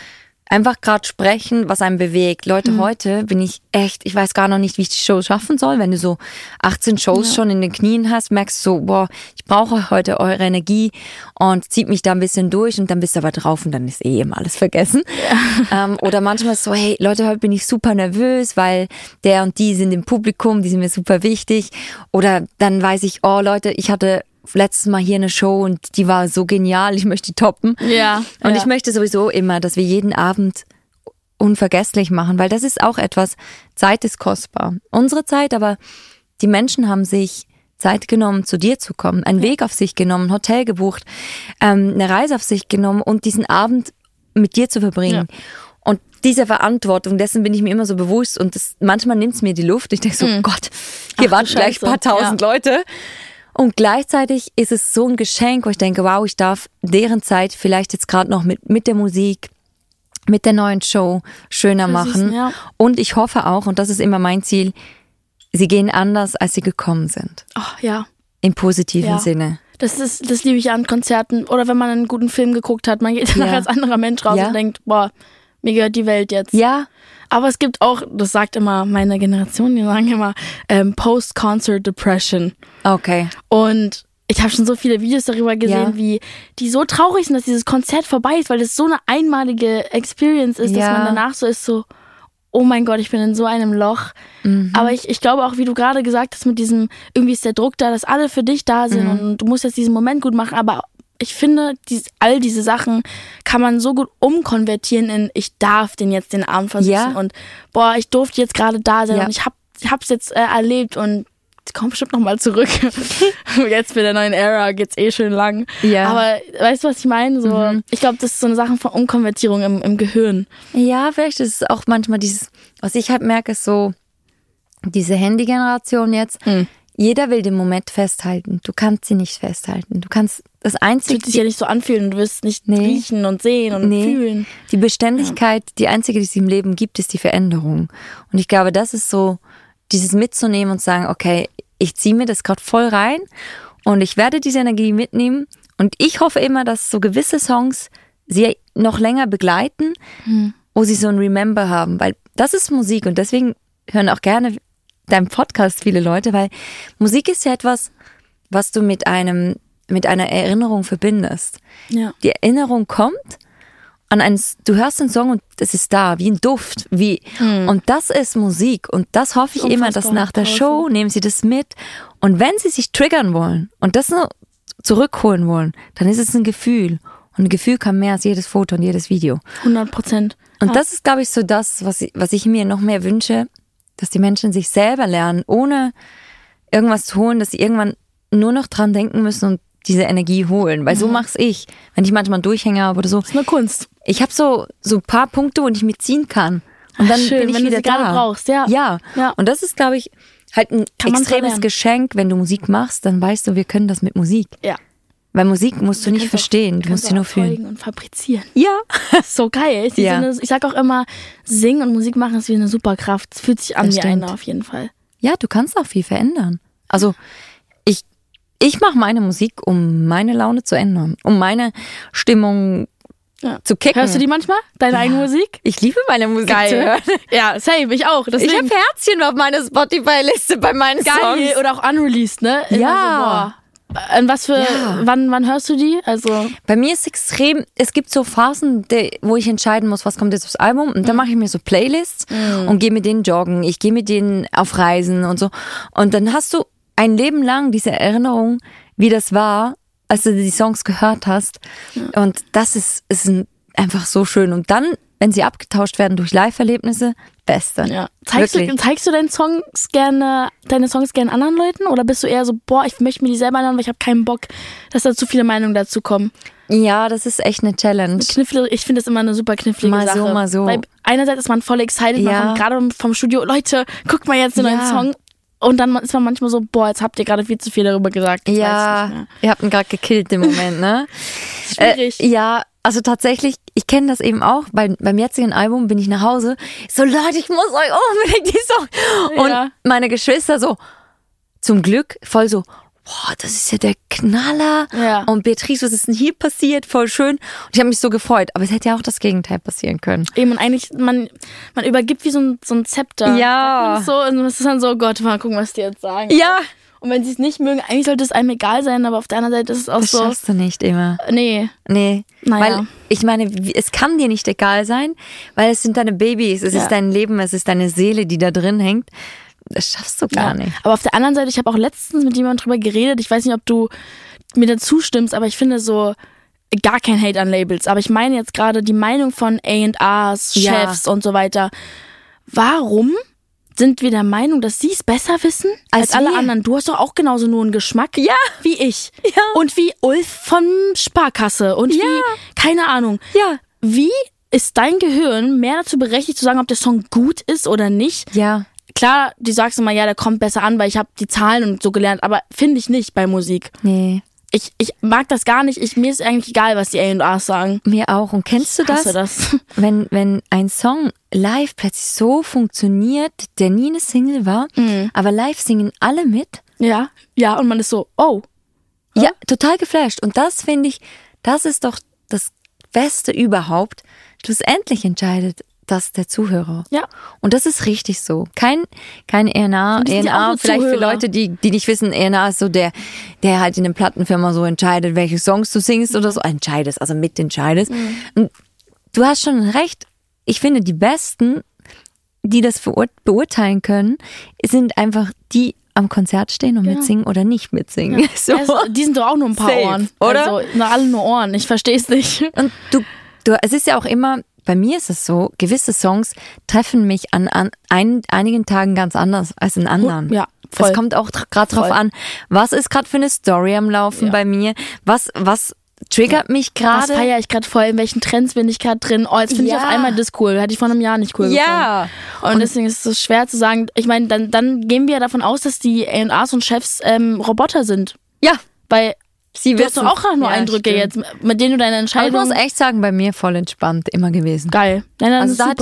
einfach gerade sprechen, was einen bewegt. Leute, Mhm. heute bin ich echt, ich weiß gar noch nicht, wie ich die Show schaffen soll. Wenn du so 18 Shows schon in den Knien hast, merkst du so, boah, ich brauche heute eure Energie und zieht mich da ein bisschen durch und dann bist du aber drauf und dann ist eh immer alles vergessen. Ähm, oder manchmal so, hey Leute, heute bin ich super nervös, weil der und die sind im Publikum, die sind mir super wichtig. Oder dann weiß ich, oh Leute, ich hatte letztes Mal hier eine Show und die war so genial, ich möchte die toppen. Ja, Und ja. ich möchte sowieso immer, dass wir jeden Abend unvergesslich machen, weil das ist auch etwas, Zeit ist kostbar. Unsere Zeit, aber die Menschen haben sich Zeit genommen, zu dir zu kommen, einen Weg auf sich genommen, ein Hotel gebucht, ähm, eine Reise auf sich genommen und diesen Abend mit dir zu verbringen. Und diese Verantwortung, dessen bin ich mir immer so bewusst und das, manchmal nimmt es mir die Luft. Ich denke so, Gott, hier Ach, gleich ein paar tausend Leute. Und gleichzeitig ist es so ein Geschenk, wo ich denke, wow, ich darf deren Zeit vielleicht jetzt gerade noch mit, mit der Musik, mit der neuen Show schöner machen. Versüßen, ja. Und ich hoffe auch, und das ist immer mein Ziel, sie gehen anders, als sie gekommen sind. Oh, ja. Im positiven Ja. Sinne. Das ist, das liebe ich an Konzerten. Oder wenn man einen guten Film geguckt hat, man geht danach Ja. als anderer Mensch raus und denkt, boah, mir gehört die Welt jetzt. Ja, Aber es gibt auch, das sagt immer meine Generation, die sagen immer ähm, Post-Concert Depression. okay. Und ich habe schon so viele Videos darüber gesehen, Ja. wie die so traurig sind, dass dieses Konzert vorbei ist, weil das so eine einmalige Experience ist, Ja. dass man danach so ist, so, oh mein Gott, ich bin in so einem Loch. Mhm. Aber ich, ich glaube auch, wie du gerade gesagt hast, mit diesem, irgendwie ist der Druck da, dass alle für dich da sind Mhm. und du musst jetzt diesen Moment gut machen, aber ich finde, dies, all diese Sachen kann man so gut umkonvertieren in, ich darf den jetzt den Abend versuchen Ja. und boah, ich durfte jetzt gerade da sein Ja. und ich hab, ich hab's jetzt äh, erlebt und komm bestimmt noch mal zurück. jetzt mit der neuen Ära geht's eh schön lang. Ja. Mhm. Aber weißt du, was ich meine? So, Ich glaube, das ist so eine Sache von Umkonvertierung im, im Gehirn. Ja, vielleicht ist es auch manchmal dieses, was ich halt merke, ist so, diese Handy-Generation jetzt. Jeder will den Moment festhalten. Du kannst sie nicht festhalten. Du kannst das einzige, wird sich ja nicht so anfühlen. Du wirst nicht Nee. riechen und sehen und Nee. fühlen. Die Beständigkeit, die einzige, die es im Leben gibt, ist die Veränderung. Und ich glaube, das ist so, dieses mitzunehmen und sagen, okay, ich ziehe mir das gerade voll rein und ich werde diese Energie mitnehmen. Und ich hoffe immer, dass so gewisse Songs sie noch länger begleiten, wo sie so ein Remember haben, weil das ist Musik und deswegen hören auch gerne deinen Podcast viele Leute, weil Musik ist ja etwas, was du mit einem, mit einer Erinnerung verbindest. Ja. Die Erinnerung kommt an einen, du hörst den Song und es ist da, wie ein Duft, wie, und das ist Musik und das hoffe ich immer, dass Unfassbar nach der. Show nehmen sie das mit und wenn sie sich triggern wollen und das nur zurückholen wollen, dann ist es ein Gefühl und ein Gefühl kann mehr als jedes Foto und jedes Video. 100 Prozent. Und das ist, glaube ich, so das, was ich, was ich mir noch mehr wünsche, dass die Menschen sich selber lernen, ohne irgendwas zu holen, dass sie irgendwann nur noch dran denken müssen und diese Energie holen. Weil so mach's ich. Wenn ich manchmal einen Durchhänger habe oder so. ist eine Kunst. Ich habe so, so ein paar Punkte, wo ich mitziehen kann. Und dann schön, bin ich wenn du wieder sie gerade da. brauchst, ja. ja. Ja. Und das ist, glaube ich, halt ein Kann extremes. Geschenk, wenn du Musik machst, dann weißt du, wir können das mit Musik. Ja. Weil Musik musst du nicht Kannst auch- verstehen, du musst sie nur fühlen. und fabrizieren. Ja. so geil. Ich, Ja. finde, ich sag auch immer, singen und Musik machen ist wie eine Superkraft. Es fühlt sich an Das wie stimmt. eine auf jeden Fall. Ja, du kannst auch viel verändern. Also ich, ich mache meine Musik, um meine Laune zu ändern, um meine Stimmung Ja. zu kicken. Hörst du die manchmal? Deine eigene Musik? Ich liebe meine Musik zu hören. Ja, same, ich auch. Ich Deswegen habe Herzchen auf meiner Spotify-Liste bei meinen geil. Songs. Oder auch unreleased, ne? Immer Ja. So, boah. An was für, Ja. wann, wann hörst du die? Also, Bei mir ist extrem, es gibt so Phasen, wo ich entscheiden muss, was kommt jetzt aufs Album. Und dann mache ich mir so Playlists und gehe mit denen joggen. Ich gehe mit denen auf Reisen und so. Und dann hast du ein Leben lang diese Erinnerung, wie das war, als du die Songs gehört hast. Und das ist, ist ein, einfach so schön. Und dann, wenn sie abgetauscht werden durch Live-Erlebnisse, beste. Ja. Zeigst, du, zeigst du deine Songs gerne, deine Songs gerne anderen Leuten oder bist du eher so, boah, ich möchte mir die selber anhören, weil ich habe keinen Bock, dass da zu viele Meinungen dazu kommen? Ja, das ist echt eine Challenge. Knifflige, ich finde das immer eine super knifflige Mal so, Sache. mal so. Weil einerseits ist man voll excited, man Ja. kommt gerade vom Studio, Leute, guckt mal jetzt den neuen Ja. Song. Und dann ist man manchmal so, boah, jetzt habt ihr gerade viel zu viel darüber gesagt. Ich nicht Ja, ihr habt ihn gerade gekillt im Moment, ne? Schwierig. Äh, ja, also tatsächlich, ich kenne das eben auch. Bei, beim jetzigen Album bin ich nach Hause. So, Leute, ich muss euch unbedingt die Song. Und Ja. meine Geschwister so, zum Glück, voll so, boah, das ist ja der Knaller. Ja. Und Beatrice, was ist denn hier passiert? Voll schön. Und ich habe mich so gefreut. Aber es hätte ja auch das Gegenteil passieren können. Eben, und eigentlich, man, man übergibt wie so ein, so ein Zepter. Ja. Das So, und es ist dann so, Gott, mal gucken, was die jetzt sagen. Ja. Und wenn sie es nicht mögen, eigentlich sollte es einem egal sein, aber auf der anderen Seite ist es auch Das so, schaffst du nicht immer. nee, Nee. Naja. Weil ich meine, es kann dir nicht egal sein, weil es sind deine Babys, es Ja. ist dein Leben, es ist deine Seele, die da drin hängt. Das schaffst du gar Ja. nicht. Aber auf der anderen Seite, ich habe auch letztens mit jemandem drüber geredet. Ich weiß nicht, ob du mir dazu stimmst, aber ich finde so gar kein Hate an Labels. Aber ich meine jetzt gerade die Meinung von A&Rs, Ja. Chefs und so weiter. Warum sind wir der Meinung, dass sie es besser wissen als, Als alle anderen? Du hast doch auch genauso nur einen Geschmack Ja. wie ich. Ja. Und wie Ulf von Sparkasse und Ja. wie, keine Ahnung. Ja. Wie ist dein Gehirn mehr dazu berechtigt zu sagen, ob der Song gut ist oder nicht, Ja. Klar, die sagst immer, ja, der kommt besser an, weil ich habe die Zahlen und so gelernt, aber finde ich nicht bei Musik. Nee. Ich, ich mag das gar nicht. Ich, mir ist eigentlich egal, was die A&Rs sagen. Mir auch. Und kennst du das? das. Wenn, wenn ein Song live plötzlich so funktioniert, der nie eine Single war, Mhm. aber live singen alle mit. Ja, ja, und man ist so, oh, Ja, total geflasht. Und das finde ich, das ist doch das Beste überhaupt. Schlussendlich entscheidet das der Zuhörer. Ja. Und das ist richtig so. Kein, kein ENA, ja ENA, vielleicht für Zuhörer. Leute, die, die nicht wissen, ENA ist so der, der halt in der Plattenfirma so entscheidet, welche Songs du singst oder so. Entscheidest, also mitentscheidest. Mhm. Und du hast schon recht. Ich finde, die Besten, die das beurteilen können, sind einfach die am Konzert stehen und mitsingen oder nicht mitsingen. So. Also, die sind doch auch nur ein paar Safe, Ohren. oder? Also, na, alle nur Ohren. Ich verstehe es nicht. Und du, du, es ist ja auch immer, bei mir ist es so, gewisse Songs treffen mich an, an ein, einigen Tagen ganz anders als in anderen. Ja, voll. Es kommt auch gerade drauf an, was ist gerade für eine Story am Laufen Ja. bei mir, was, was triggert mich Was gerade. feiere ich gerade voll? In welchen Trends bin ich gerade drin? Oh, jetzt finde ich Ja. auf einmal das cool. Hätte ich vor einem Jahr nicht cool Ja. gefunden. Und, deswegen ist es schwer zu sagen. Ich meine, dann, dann gehen wir ja davon aus, dass die A&Rs und Chefs ähm, Roboter sind. Ja, Weil sie du hast doch auch nur Ja, Eindrücke stimmt. jetzt, mit denen du deine Aber ich Entscheidung... muss echt sagen, bei mir voll entspannt immer gewesen. Geil. Nein, nein, Also da ist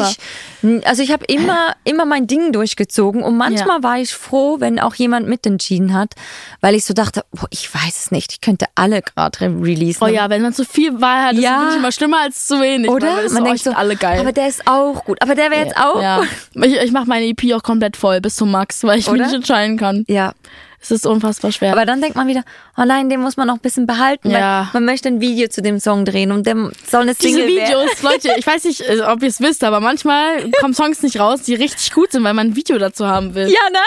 super. ich, also ich habe immer, immer mein Ding durchgezogen und manchmal war ich froh, wenn auch jemand mitentschieden hat, weil ich so dachte, boah, ich weiß es nicht, ich könnte alle gerade re- releasen. Oh ja, wenn man zu viel Wahl hat, ist Ja. es wirklich immer schlimmer als zu wenig. Oder? Man, ist Man so, denkt sind alle geil. aber der ist auch gut, aber der wäre jetzt auch ja. Ich, ich mache meine EP auch komplett voll bis zum Max, weil ich mich Oder? nicht entscheiden kann. Ja, Es ist unfassbar schwer. aber dann denkt man wieder, oh nein, den muss man noch ein bisschen behalten, Ja. weil man möchte ein Video zu dem Song drehen und der soll eine diese Single werden. Videos, Leute, ich weiß nicht, äh, ob ihr es wisst, aber manchmal kommen Songs nicht raus, die richtig gut sind, weil man ein Video dazu haben will. Ja, ne?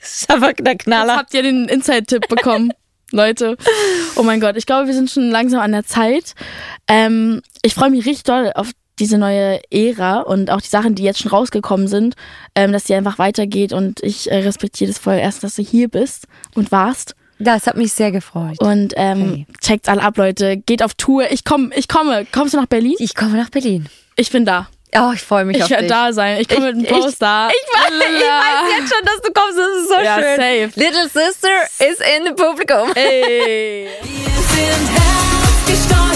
Das ist einfach der Jetzt Knaller. habt ihr den Inside-Tipp bekommen, Leute. Oh mein Gott, ich glaube, wir sind schon langsam an der Zeit. Ähm, ich freue mich richtig doll auf diese neue Ära und auch die Sachen, die jetzt schon rausgekommen sind, ähm, dass die einfach weitergeht und ich äh, respektiere das voll erst, dass du hier bist und warst. Das hat mich sehr gefreut. Und ähm, Hey. checkt's alle ab, Leute. Geht auf Tour. Ich komme, ich komme. Kommst du nach Berlin? Ich komme nach Berlin. Ich bin da. Oh, ich freue mich Ich auf werde dich. da sein. Ich komme mit Ich- dem Poster. Ich weiß, ich weiß jetzt schon, dass du kommst. Das ist so Ja, schön. safe. Little Sister is in the Publikum. Ey. Wir sind herzgesteuert,